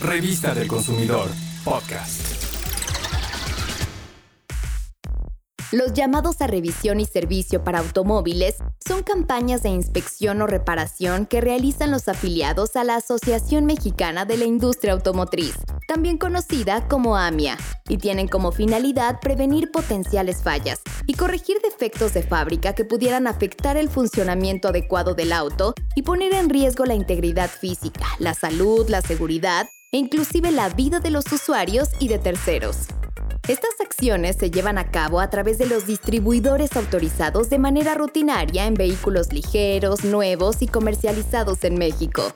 Revista del Consumidor, podcast. Los llamados a revisión y servicio para automóviles son campañas de inspección o reparación que realizan los afiliados a la Asociación Mexicana de la Industria Automotriz, también conocida como AMIA, y tienen como finalidad prevenir potenciales fallas y corregir defectos de fábrica que pudieran afectar el funcionamiento adecuado del auto y poner en riesgo la integridad física, la salud, la seguridad e inclusive la vida de los usuarios y de terceros. Estas acciones se llevan a cabo a través de los distribuidores autorizados de manera rutinaria en vehículos ligeros, nuevos y comercializados en México.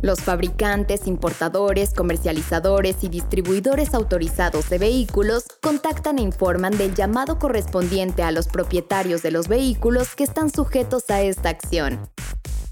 Los fabricantes, importadores, comercializadores y distribuidores autorizados de vehículos contactan e informan del llamado correspondiente a los propietarios de los vehículos que están sujetos a esta acción.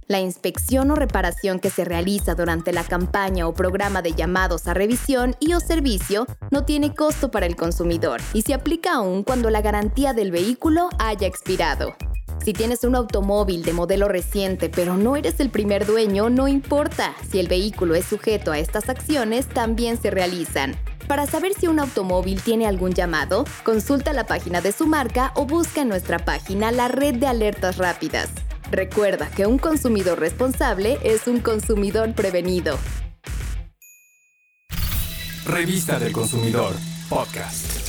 La inspección o reparación que se realiza durante la campaña o programa de llamados a revisión y o servicio no tiene costo para el consumidor y se aplica aún cuando la garantía del vehículo haya expirado. Si tienes un automóvil de modelo reciente pero no eres el primer dueño, no importa. Si el vehículo es sujeto a estas acciones, también se realizan. Para saber si un automóvil tiene algún llamado, consulta la página de su marca o busca en nuestra página la red de alertas rápidas. Recuerda que un consumidor responsable es un consumidor prevenido. Revista del Consumidor, podcast.